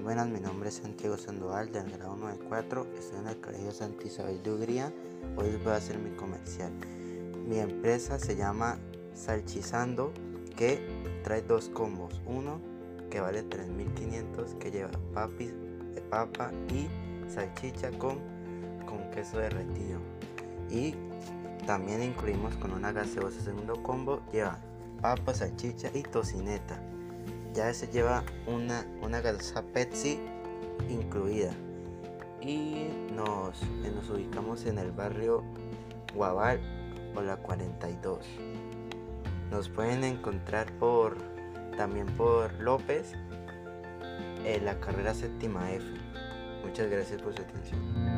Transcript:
Buenas, mi nombre es Santiago Sandoval del grado 94, estoy en el Colegio Santa Isabel de Ugría, hoy les voy a hacer mi comercial. Mi empresa se llama Salchizando, que trae dos combos, uno que vale 3.500, que lleva papis, papa y salchicha con, con queso derretido. Y también incluimos con una gaseosa segundo combo, lleva papa, salchicha y tocineta ya se lleva una, una gaseosa Pepsi incluida. Y nos, nos ubicamos en el barrio Guaval o la 42. Nos pueden encontrar por también por López en la carrera séptima F. Muchas gracias por su atención.